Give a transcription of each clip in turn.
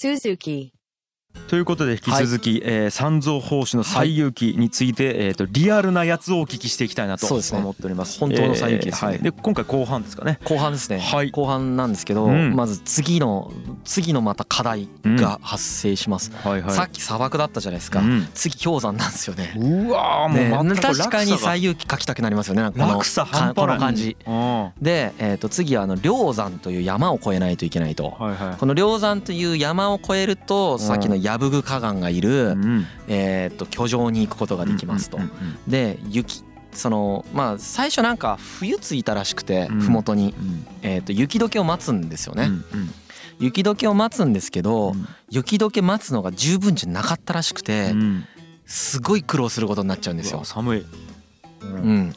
Suzuki. ということで引き続き、えー三蔵法師の西遊記について、えー、とリアルなやつをお聞きしていきたいなと思っております。本当の西遊記ですね。えーはい、で今回後半ですかね。後半ですね、はい。後半なんですけど、うん。まず次の次のまた課題が発生します、はいはい。さっき砂漠だったじゃないですか、うん。次氷山なんですよね。うわーもうね確かに西遊記書きたくなりますよね。なんかこのこの感じ。うん。で、えー、と次はあの梁山という山を越えないといけないと。はいはい。この梁山という山を越えるとさっきの矢吹河岸がいる、うん。えー、と居城に行くことができますと。で雪そのまあ最初なんか冬ついたらしくてうん。麓に、うん。えー、と雪解けを待つんですよね、雪解けを待つんですけど、うん。雪解け待つのが十分じゃなかったらしくて、うん。すごい苦労することになっちゃうんですよ。寒い。うん、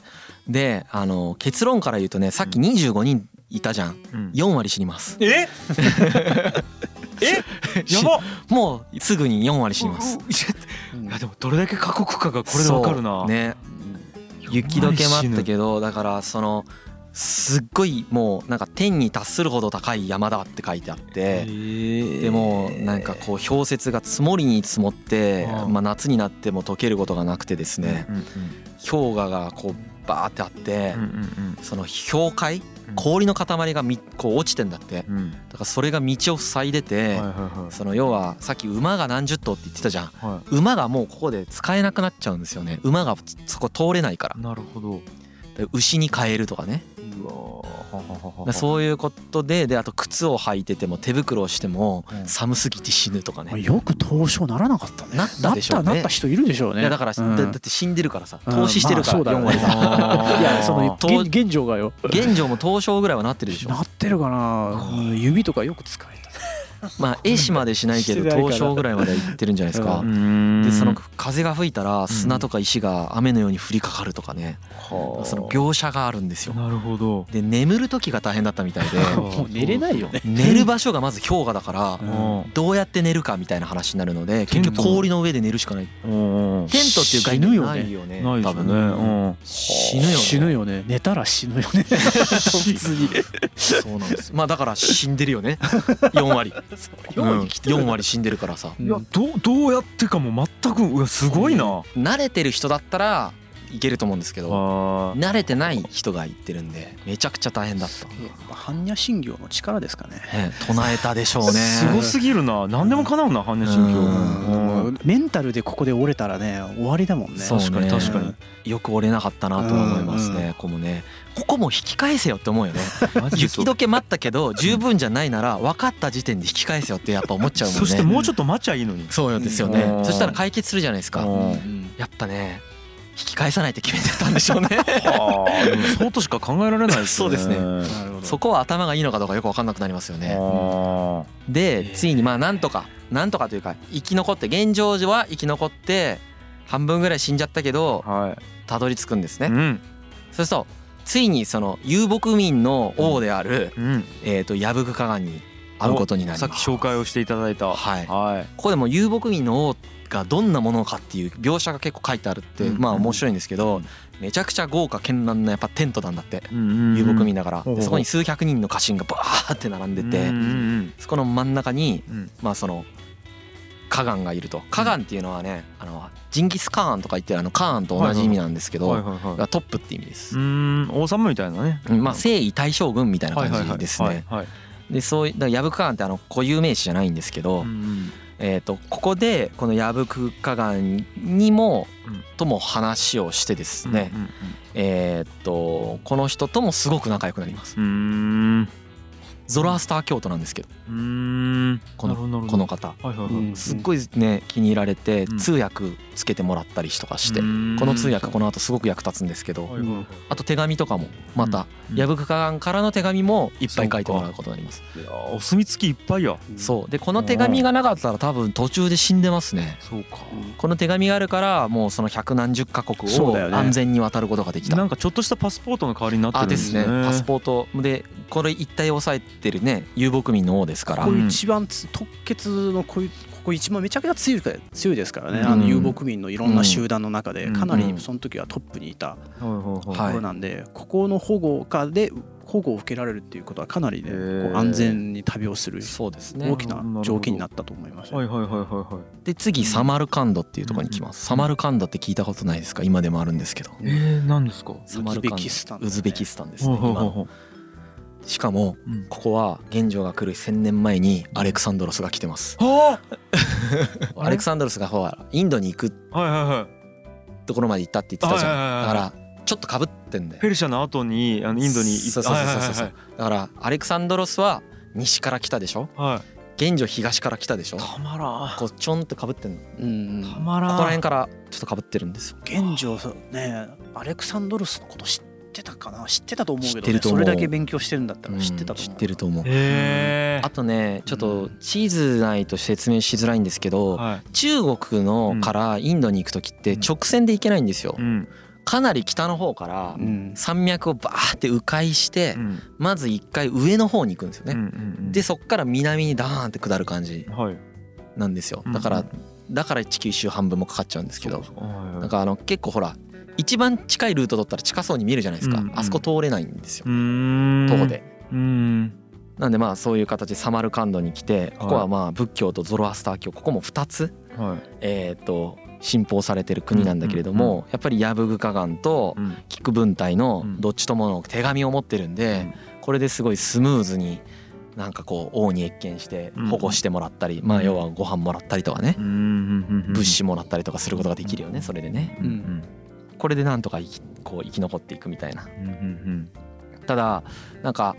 であの結論から言うとねさっき25人いたじゃん。うん。4割死にます。え？え？やば。もうすぐに4割死にます。いやでもどれだけ過酷かがこれでわかるな。ね。雪解け待ったけどだからそのすっごいもうなんか天に達するほど高い山だって書いてあってでもなんかこう氷雪が積もりに積もってああまあ夏になっても溶けることがなくてですね氷河がこうバーってあってその氷塊？氷の塊がみこう落ちてんだってうんうんだからそれが道を塞いでてその要はさっき馬が何十頭って言ってたじゃんは馬がもうここで使えなくなっちゃうんですよね馬がそこ通れないからい。なるほど。で牛に変えるとかねそういうことでであと靴を履いてても手袋をしてもうん。寒すぎて死ぬとかね。よく凍傷ならなかったね。なったでしょうね。なった人いるでしょうね。いやだからうん。だだって死んでるからさ。うん投資してるから4まあそうだよね割が。あーいやそのと現現状がよ。現状も凍傷ぐらいはなってるでしょ。なってるかな。うん指とかよく使えまあ絵師までしないけどしてないから。凍傷ぐらいまでいってるんじゃないですか。うでそのは風が吹いたら砂とか石が雨のように降りかかるとかね。あ。その描写があるんですよ。なるほど。で眠る時が大変だったみたいで。たもう寝れないよね。寝る場所がまず氷河だからうん。どうやって寝るかみたいな話になるので結局氷の上で寝るしかない。うんうん。テントっていう概念ないよねよね。多分。うん。死ぬよね。死ぬよね。寝たら死ぬよね。そうなんですまあだから死んでるよね。4割 4うん。4割死んでるからさ。いやどうどうやってかも全くうわすごいな。慣れてる人だったらいけると思うんですけどあ慣れてない人が言ってるんでめちゃくちゃ大変だった、般若心経の力ですかね。ね、唱えたでしょうね。すごすぎるな。何でも叶うな般若心経。メンタルでここで折れたらね終わりだもんね。そうね確かに確かに。よく折れなかったなとは思いますうん。ねここもねここも引き返せよって思うよね。雪解け待ったけど十分じゃないなら分かった時点で引き返せよってやっぱ思っちゃうもんね。そしてもうちょっと待ちゃいいのに。そうですよね。うん。そしたら解決するじゃないですか。うん。やっぱね引き返さないって決めてたんでしょうね。そうとしか考えられないですね。そうですね。そこは頭がいいのかどうかよく分かんなくなりますよね。あでついにまあなんとかなんとかというか生き残って現状は生き残って半分ぐらい死んじゃったけど。たどり着くんですね。うん。そうするとついにその遊牧民の王であるうん。えーと矢吹河岸に会うことになりさっますき紹介をしていただいた。はい。はい。ここでも遊牧民の王がどんなものかっていう描写が結構書いてあるってうん。まあ面白いんですけどめちゃくちゃ豪華絢爛なやっぱテントなんだって遊遊牧民だから。そこに数百人の家臣がバーって並んでてそこの真ん中にうん。まあその河岸がいると。河岸っていうのはねあのジンギスカーンとか言ってるあのカーンと同じ意味なんですけどトップって意味です。う。ん王様みたいなね。うんまあ征夷大将軍みたいな感じですね。でそういうだから矢吹河岸ってあの固有名詞じゃないんですけど、うんえー、とここでこの矢吹河岸にもうん。とも話をしてですね、うんえっとこの人ともすごく仲良くなります。ゾロアスター教徒なんですけどうーん。このこの方はいはいはい。うんすっごいね気に入られてうん通訳つけてもらったりとかしてこの通訳この後すごく役立つんですけどあと手紙とかもまたうん矢吹河岸からの手紙もいっぱい書いてもらうことになります。いやーお墨付きいっぱいや。そうでこの手紙がなかったら多分途中で死んでますね。そうか。この手紙があるからもうその百何十カ国を安全に渡ることができた。なんかちょっとしたパスポートの代わりになってるあですんですね。ねパスポートでこれ一体を抑えてるね遊牧民の王ですから。こういう一番つ突決のこういうここ一番めちゃくちゃ強い強いですからね、うん。あの遊牧民のいろんな集団の中でうん。かなりその時はトップにいた。ところなんで、ここの保護下で保護を受けられるっていうことはかなりね安全に旅をするそうですね。大きな条件になったと思います、はいはいはいはいはい。で次サマルカンドっていうところに来ます。サマルカンドって聞いたことないですか？今でもあるんですけど。えー、何ですか？ウズベキスタン。ウズベキスタンですねしかもううん。ここは玄奘が来る1000年前にアレクサンドロスが来てます。は アレクサンドロスがほらインドに行くあはいはいはい。ところまで行ったって言ってたじゃん。だからちょっとかぶってんだよ。ペルシャの後にあのインドに行そうそうそうそう。そうはいだからアレクサンドロスは西から来たでしょ？はい。はいはい玄壌東から来たでしょ？たまらん。こうちょんってかぶってんの。こうん。たまらん。こら辺からちょっとかぶってるんですよ。現状ね。アレクサンドロスのこと知ってたかな？知ってたと思うけど、ね、知ってると思そうれだけ勉強してるんだったら知ってたとう。ん知思う、ってると思う。へあとねちょっと地図ないと説明しづらいんですけどはい。中国のからインドに行く時って直線で行けないんですよ。うん。かなり北の方からうん。山脈をバーって迂回してうん。まず一回上の方に行くんですようんうねんでそっから南にダーンって下る感じはい。なんですよ。うんだからだから地球一周半分もかかっちゃうんですけど。なんかあの結構ほら一番近いルート取ったら近そうに見えるじゃないですか。うんうん。あそこ通れないんですよ。徒歩で。うん。なんでまあそういう形でサマルカンドに来てここはまあ仏教とゾロアスター教ここも2つはい。えっと信奉されてる国なんだけれどもやっぱりヤブグカガンとうん。キク文体のうん。どっちともの手紙を持ってるんでこれですごいスムーズになんかこう王に謁見してうん。保護してもらったりまあ要はご飯もらったりとかね。うん。物資もらったりとかすることができるよねそれでね。うん。うんこれでなんとか生きこう生き残っていくみたいな。うんうんただなんか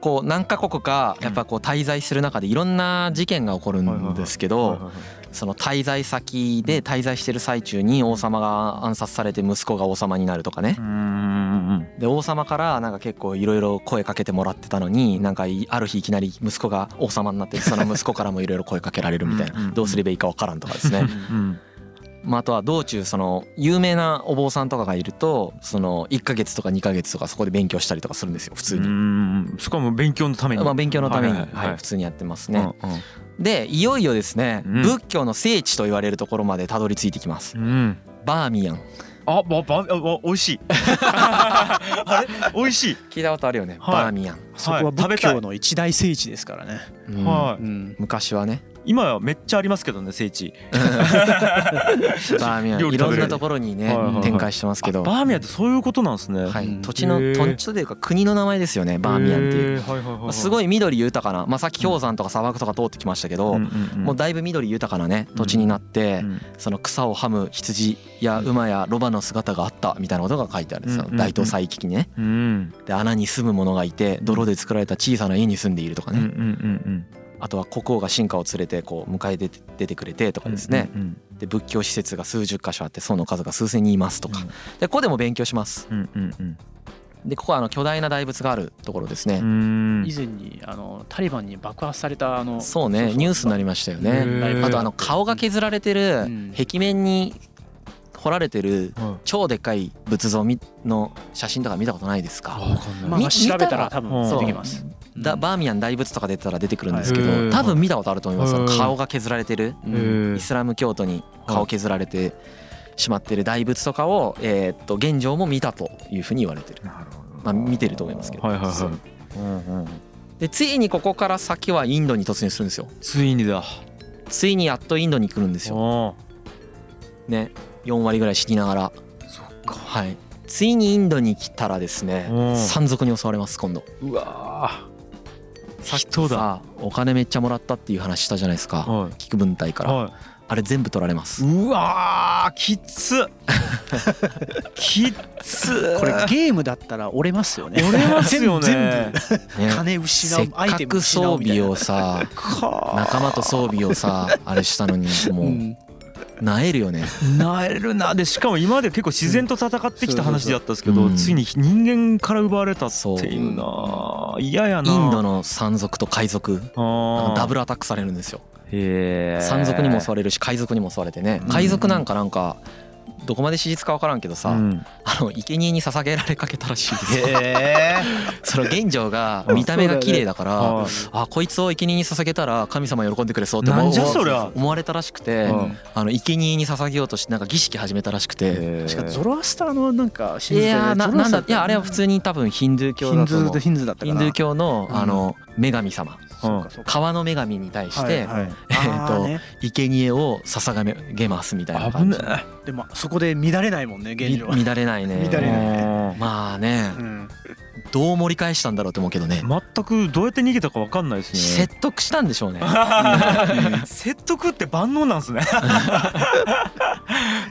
こう何カ国かやっぱこう滞在する中でいろんな事件が起こるんですけどその滞在先で滞在してる最中に王様が暗殺されて息子が王様になるとかね。で王様からなんか結構いろいろ声かけてもらってたのになんかいある日いきなり息子が王様になってその息子からもいろいろ声かけられるみたいな。んどうすればいいかわからんとかですね。うんまああとは道中その有名なお坊さんとかがいるとその1ヶ月とか2ヶ月とかそこで勉強したりとかするんですよ普通うに。ん。しかも勉強のために。まあ勉強のためにはいはいはい。はい普通にやってますね。うんうん。でいよいよですねうん。仏教の聖地と言われるところまでたどり着いてきます。うん。バーミヤン。あばばあ美味しい。あれ？美味しい。聞いたことあるよね、はい。バーミヤン、そこは仏教の一大聖地ですからね、うん。はいうん、昔はね今はめっちゃありますけどね聖地。バーミヤンいろんなところにね展開してますけど。バーミヤンってそういうことなんですね。はい。うん。土地の土地というか国の名前ですよねバーミヤンっていう。はいはいすごい緑豊かな、まあ、さっき氷山とか砂漠とか通ってきましたけど、うん。うんうんもうだいぶ緑豊かなね土地になって、うんその草をはむ羊や馬やロバの姿があったみたいなことが書いてあるんですよ、うんうんうん大東西記にね。うん。で穴に住む者がいて泥で作られた小さな家に住んでいるとかね、うんうんうんあとは国王が進化を連れてこう迎え出て出てくれてとかうんですね、うんで仏教施設が数十箇所あってその数が数千人いますとか、でここでも勉強します。うんうんうん。でここはあの巨大な大仏があるところですね、うん。以前にあのタリバンに爆破されたあのそうねニュースになりましたよね。あとあの顔が削られてるうん壁面に彫られてるはい超でっかい仏像みの写真とか見たことないですか？わかんない。まあ、み調べたら多うん分出てきます。だバーミヤン大仏とか出てたら出てくるんですけど、はい多分見たことあると思います。はい顔が削られてる。イスラム教徒に顔削られてしまってる大仏とかを、えーっと現状も見たというふうに言われてる、なるほど。まあ、見てると思いますけど、でついにここから先はインドに突入するんですよ。ついにだ。ついにやっとインドに来るんですよ。あね。4割ぐらい死にながら。そっか。はい。ついにインドに来たらですねうん。山賊に襲われます今度。うわさっきさお金めっちゃもらったっていう話したじゃないですか。は聞く文体から。い。はあれ全部取られます。いうわーきつ。きっつ。これゲームだったら折れますよね。折れますよね。全ね部。金失せっうアイテムかく装失うみたいな。備をさ か仲間と装備をさあれしたのにもう。うんなえるよね。なえるな。でしかも今まで結構自然と戦ってきた話だったんですけどうん。ついに人間から奪われたっていうな嫌やな。インドの山賊と海賊。ダブルアタックされるんですよ。山賊にも襲われるし海賊にも襲われてね。海賊なんかなんかどこまで史実か分からんけどさ、うん。あの生贄に捧げられかけたらしいです。よ。へ その玄城が見た目が綺麗だから、はいあこいつを生贄に捧げたら神様喜んでくれそうって思われたらしくて、うん。あの生贄に捧げようとしてなんか儀式始めたらしくて。え。確かゾロアスターのなんかい信じてるやーななんだいやあれは普通に多分ヒンドゥー教ヒンだヒンズーだったかな。ヒンドゥー教のうん。あの女神様川の女神に対してはいはい。えーとね。生贄を捧げますみたいな危感じ。ねでもそこで乱れないもんね現み状は。乱れないね。乱れないえまあね。うん。どう盛り返したんだろうと思うけどね。全くどうやって逃げたか分かんないですね。説得したんでしょうね。説得って万能なんですね。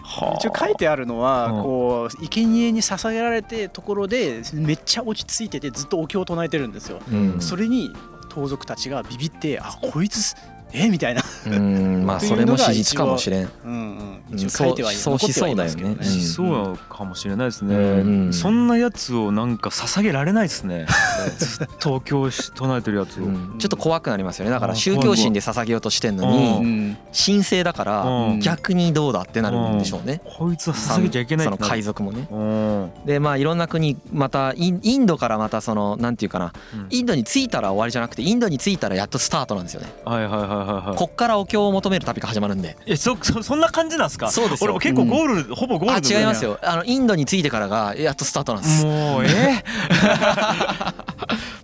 はあ。一応書いてあるのはうん。こう生贄に捧げられてところでめっちゃ落ち着いててずっとお経を唱えてるんですよ。うん。それに盗賊たちがビビってあこいつえみたいな。うんまあそれも史実かもしれん。うんうん。そうそうしそうだよね。しそうかもしれないですね、うんそんなやつをなんか捧げられないですね。ずっとお経し唱えてるやつを、うん。ちょっと怖くなりますよね。だからあ宗教心で捧げようとしてんのうにうん。神聖だからうん。逆にどうだってなるんでしょうね。こいつは捧げちゃいけないその海賊もね。うん。でまあいろんな国またインインドからまたそのなんていうかな。インドに着いたら終わりじゃなくてインドに着いたらやっとスタートなんですよね。はいはいはいはいはい。こっからお経を求める旅が始まるんで。えそ そそんな感じなんですか？そうですよ。俺も結構ゴール、ほぼゴールあ違いますよ。あのインドに着いてからがやっとスタートなんです。もうえ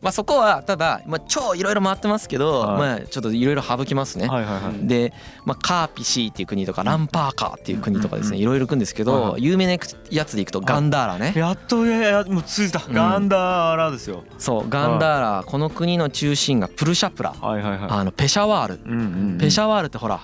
まあそこはただまあ超いろいろ回ってますけどはい。まあちょっといろいろ省きますね。はいはいはい。で、まあ、カーピシーっていう国とかランパーカーっていう国とかですねうん。いろいろ行くんですけど有名なやつで行くとガンダーラね。やっとややもうついた、ん。ガンダーラですよ。そうガンダーラこの国の中心がプルシャプラ。はいはいはい。あのペシャワール。うんうんうん。ペシャワールってほら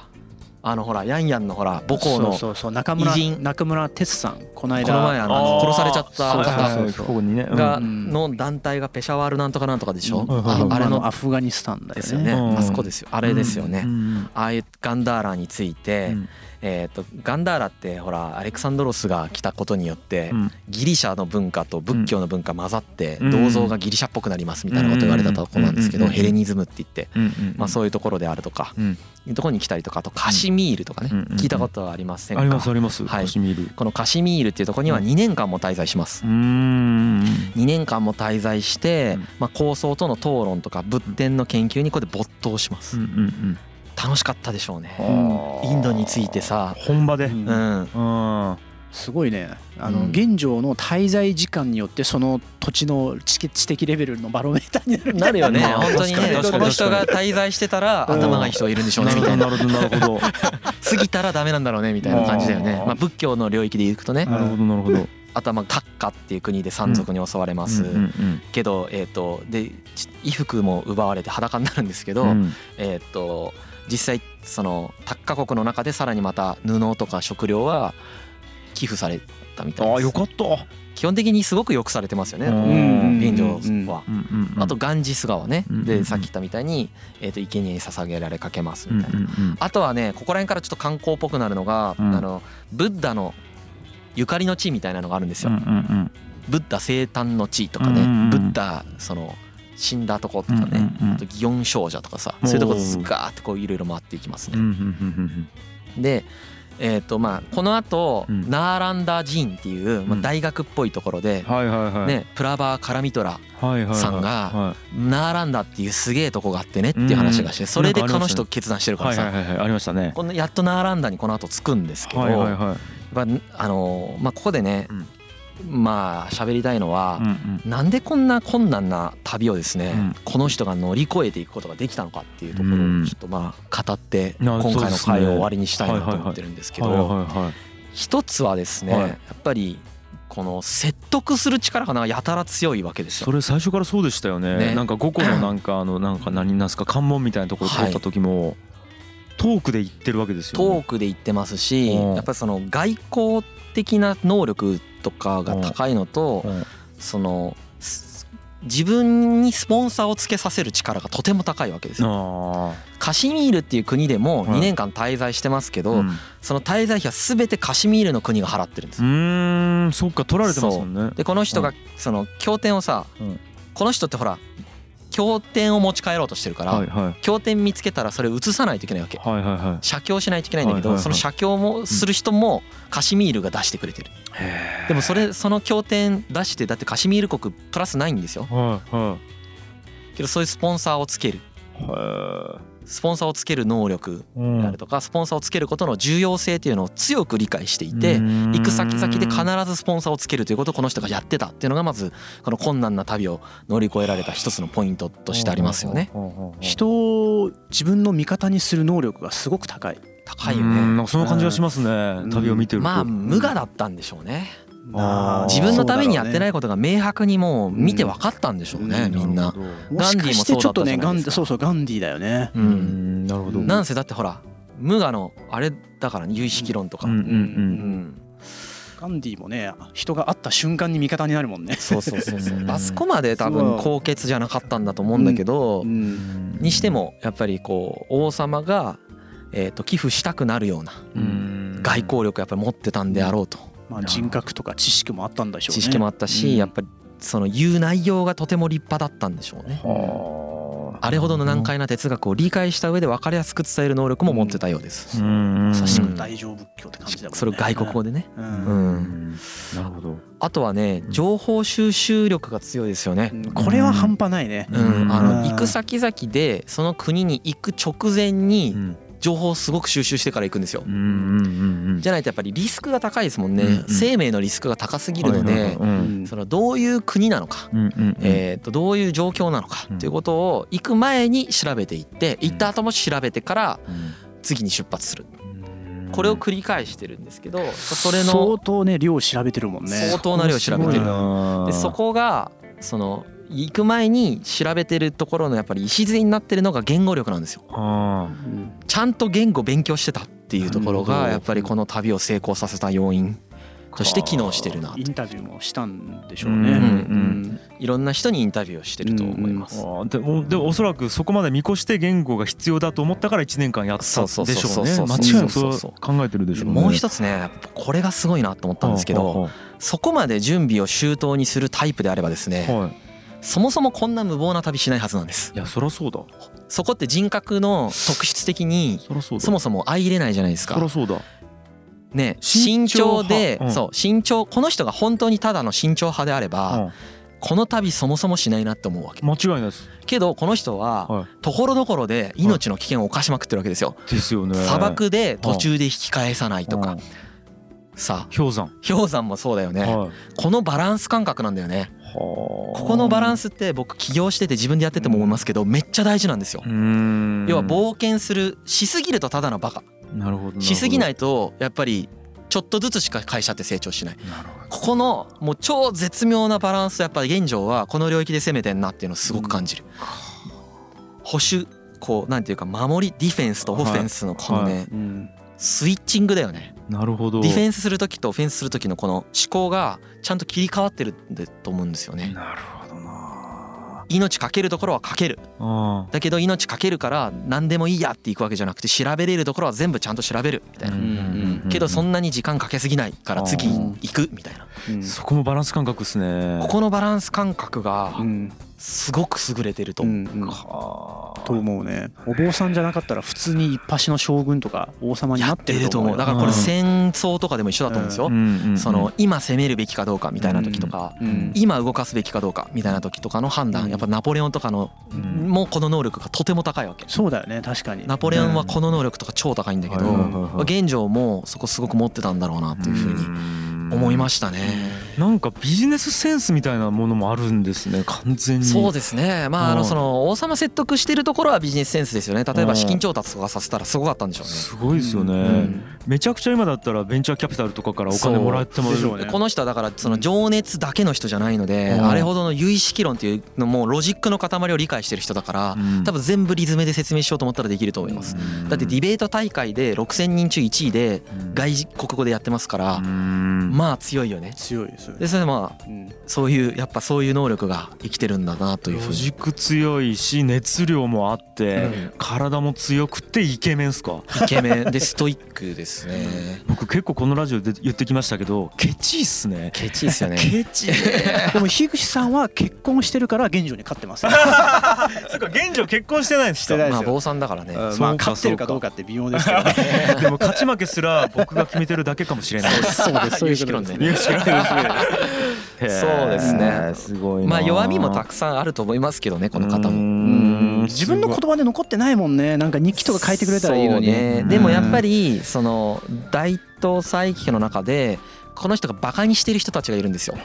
あのほらヤンヤンのほら母校のそうそうそう。中村偉人。中村哲さんこの間。この前あの殺されちゃったそうそう方がうん。の団体がペシャワールなんとかなんとかでしょ？うん。ああれあれののアフガニスタンだよですよね。うんあそこですよ。あれですよね。うん。ああいうガンダーラについてうんえー、とガンダーラってほらアレクサンドロスが来たことによってうん。ギリシャの文化と仏教の文化混ざってうん。銅像がギリシャっぽくなりますみたいなこと言われたとこなんですけどうん。ヘレニズムって言ってまあそういうところであるとかうん。いうところに来たりとかあとカシミールとかね聞いたことはありませんありますかあります。はい。カシミール。このカシミールっていうところには2年間も滞在します。うーん。2年間も滞在してうん。まあ高僧との討論とか仏典の研究にここで没頭します。うん。うん楽しかったでしょうね。うん。インドについてさ。本場で。うん。うん。うんすごいね。あの、うん。現状の滞在時間によってその土地の知知的レベルのバロメーターになるみたな。いるよね。ま あ本当にね。この人が滞在してたらうん。頭がいい人がいるんでしょうねなるみたいな。ほどなるほど。なるほど。過ぎたらダメなんだろうねみたいな感じだよね。うんまあ仏教の領域でいくとね。うんなるほどなるほど。あとはまあタッカっていう国で山賊に襲われます。けどえっとでち衣服も奪われて裸になるんですけどえっと実際そのタッカ国の中でさらにまた布とか食料は寄付されたみたいああですよかった。基本的にすごくよくされてますよね。うん。現状は。あとガンジス川ね。でさっき言ったみたいにえっと生贄に捧げられかけますうんみたいな。あとはねここら辺からちょっと観光っぽくなるのが、うん。あのブッダのゆかりの地みたいなのがあるんですよ。ブッダ生誕の地とかね、ブッダその死んだとことかね、うんうんうん。あと祇園少女とかさそういうとこずガーってこういろいろ回っていきますね。うんうんうんうんでえーとまあ、このあと、うん。ナーランダ寺院っていう、まあ、うん。大学っぽいところで、はいはいはい。ね、プラバー・カラミトラさんがはナーランダっていうすげえとこがあってねっていう話がしてそれで彼女と決断してるいからさ。はいはいはいありましたね。このやっとナーランダにこの後着くんですけど、はいはいはい。やっぱあのまあここでね、うんまあ喋りたいのはうん、うん。なんでこんな困難な旅をですね、うん。この人が乗り越えていくことができたのかっていうところをうん。ちょっとまあ語ってな今回のそうですね回を終わりにしたいなと思ってるんですけはいはいどはい。一つはですねはい。やっぱりこの説得する力がやたら強いわけですよ。それ最初からそうでしたよね。ね。なんか5個のなんか あのなんか何なんすか関門みたいなところ通った時もトークで言ってるわけですよね。トークで言ってますしうん。やっぱりその外交的な能力とかが高いのとうん。そのす自分にスポンサーをつけさせる力がとても高いわけですよ。あカシミールっていう国でもはい2年間滞在してますけあどその滞在費は全てカシミールの国が払ってるんです。うんそっか取られてますもんね。でこの人がその経典をさうん。この人ってほら経典を持ち帰ろうとしてるから、はいはい。経典見つけたらそれ写さないといけないわけ。はいはいはい。写経しないといけないんだけど、はいはい。はいその写経もする人もカシミールが出してくれてる、へでもそれその経典出してだってカシミール国プラスないんですよ。ーはいはけどそういうスポンサーをつける。いはスポンサーをつける能力であるとかスポンサーをつけることの重要性っていうのを強く理解していて行く先々で必ずスポンサーをつけるということをこの人がやってたっていうのがまずこの困難な旅を乗り越えられた一つのポイントとしてありますよね。人を自分の味方にする能力がすごく高い。高いよね。かその感じがしますね。旅を見てると。まあ無我だったんでしょうね。自分のためにやってないいことが明白にもう見て分かったんでしょうねうん。みんな。もしかしてちょっとねガンディもそうだったじゃないですか。そうそうガンディだよね。ううん。んなるほどなんせだってほら無我のあれだからね有意識論とか。うんうんううん。んガンディもね人が会った瞬間に味方になるもんね。そうそうそうそう。う んあそこまで多分そう高潔じゃなかったんだと思うんだけどうん。にしてもやっぱりこう王様がえーと寄付したくなるようなうん。外交力やっぱり持ってたんであろうとまあ人格とか知識もあったんでしょうね。知識もあったうん。しやっぱりその言う内容がとても立派だったんでしょうね。はあ。れほどの難解な哲学を理解した上で分かりやすく伝える能力も持ってたようです。うんうん大乗仏教って感じだもんね。それを外国語でね。ううん。んなるほど。あとはね情報収集力が強いですよね。これは半端ないね。うん、あうん。の行く先々でその国に行く直前にうん情報をすごく収集してから行くんですよ。じゃないとやっぱりリスクが高いですもんね。うんうん。生命のリスクが高すぎるのでそのどういう国なのか。えー、とどういう状況なのかうん。っていうことを行く前に調べていって行った後も調べてからうん。次に出発する。うん。これを繰り返してるんですけどそれ相の当ね量調べてるもんね。相当な量調べてる。でそこがその行く前に調べてるところのやっぱり礎になってるのが言語力なんですよ。ちゃんと言語勉強してたっていうところがやっぱりこの旅を成功させた要因として機能してるなインタビューもしたんでしょううんねうん。うん。いろんな人にインタビューをしてると思います。あでもでもおそらくそこまで見越して言語が必要だと思ったから1年間やったそうそうでしょうねそうそうそう。間違いなくそうそうそう考えてるでしょうねもう一つねこれがすごいなと思ったんですけどそこまで準備を周到にするタイプであればですねはいそもそもこんな無謀な旅しないはずなんです。いやそりゃそうだ。そこって人格の特質的にそもそも相入れないじゃないですか。そりゃそうだ。ね慎慎重重で派うん。そう慎重この人が本当にただの慎重派であればうん。この旅そもそもしないなって思うわけ。間違いないです。けどこの人ははところどころで命の危険を冒しまくってるわけですよ。ですよね。砂漠で途中で引き返さないとか。うんさ。あ氷山。氷山もそうだよね。はい。このバランス感覚なんだよね。こここのバランススって僕起業してて自分でやってても思いますけどめっちゃ大事なんですよ。うん。要は冒険するしすぎるとただのバカ。なるほどしすぎないいとやっぱりちょっとずつしか会社って成長しない。なるほど。ここのもう超絶妙なバランスやっぱり現状はこの領域で攻めてんなっていうのをすごく感じる。保守こうなんていうか守りディフェンスとオフェンスのこのはねうん。スイッチングだよねなるほど。ディフェンスする時とオフェンスする時のこの思考がちゃんと切り替わってるんだと思うんですよね。なるほどな。命かけるところはかける。あだけど命かけるから何でもいいやっていくわけじゃなくて調べれるところは全部ちゃんと調べるみたいな、んけどそんなに時間かけすぎないから次行くみたいな。うん。そこもバランス感覚ですね。ここのバランス感覚がうんすごく優れてると。う思う、んうん。はあ。と思うね。お坊さんじゃなかったら普通に一発の将軍とか王様になってると思うよ。だからこれうん戦争とかでも一緒だと思うんですよ、うんうんうんその今攻めるべきかどうかみたいな時とか、うん今動かすべきかどうかみたいな時とかの判断、うん。やっぱナポレオンとかのうん。もうこの能力がとても高いわけ。そうだよね確かに。ナポレオンはこの能力とか超高いんだけど、現状もそこすごく持ってたんだろうなっていうふうに思いましたね。なんかビジネスセンスみたいなものもあるんですね完全に。そうですね。まああうん。のその王様説得してるところはビジネスセンスですよね。例えば資金調達とかさせたらすごかったんでしょうね。すごいですよね、うん。めちゃくちゃ今だったらベンチャーキャピタルとかからお金もらってもそうでしょうね。この人はだからその情熱だけの人じゃないのでうん。あれほどの有意識論っていうのもロジックの塊を理解してる人だからうん。多分全部リズムで説明しようと思ったらできると思います。だってディベート大会で6,000人中1位で外国語でやってますからうん。まあ強いよね。強いですそういうでそれでまあうん。そういうやっぱそういう能力が生きてるんだなというふうに。ロジック強いし熱量もあって、うん。体も強くてイケメンっすか？イケメンでストイックですね。僕結構このラジオで言ってきましたけどケチいっすね。ケチいっすよね。ケチ。でも樋口さんは結婚してるから現状に勝ってますよ。そっか現状結婚してないんですまあ坊さんだからね。まあ勝ってるかどうかって微妙ですけどね。でも勝ち負けすら僕が決めてるだけかもしれない。ですそうです。そうい。う有識論でことですね そうですね。すごいなまあ弱みもたくさんあると思いますけどねこの方も。ん。自分の言葉で残ってないもんね。なんか日記とか書いてくれたらいいのに。ね。でもやっぱりその大東西記の中でこの人がバカにしてる人たちがいるんですよ。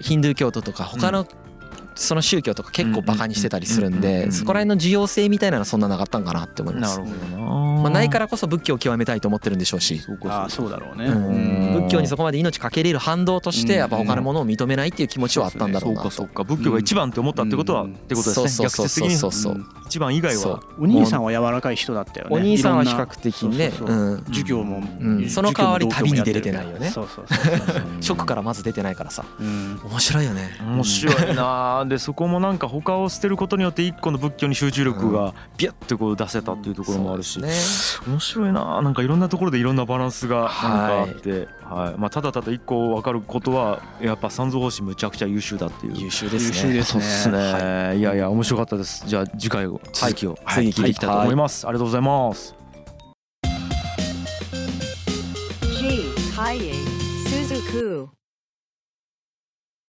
ヒンドゥー教徒とか他のその宗教とか結構バカにしてたりするんでそこら辺の需要性みたいなのはそんななかったんかなって思います。なるほどな、まあ、ないからこそ仏教を極めたいと思ってるんでしょうし。そうあそうだろうねう仏教にそこまで命かけれる反動としてやっぱ他のものを認めないっていう気持ちはあったんだろそううなとかそうか。仏教が一番って思ったってことは、うん。ってことですね。そうそうそう逆説的に。そう。そううん。一番以外そう。はお兄さんは柔らかい人だったよね。お兄さんは比較的ね。そうそうそうう。ん授業も、うん。その代わり旅に出れてないよね。そうそうそうそう、ショックからまず出てないからさ。うん、面白いよね。面白いなあでそこもなんか他を捨てることによって一個の仏教に集中力がビャッてこう出せたっていうところもあるし、ね。面白いな。あなんかいろんなところでいろんなバランスがなんかあって、はい。まあ、ただただ一個分かることはやっぱ三蔵法師むちゃくちゃ優秀だっていう。優秀ですね。優秀ですそうっすね、、はい。やいや面白かったです。じゃあ次回を続きを、はい。次聞いていきたいと思います、ありがとうございます。G. Kaye Suzuku.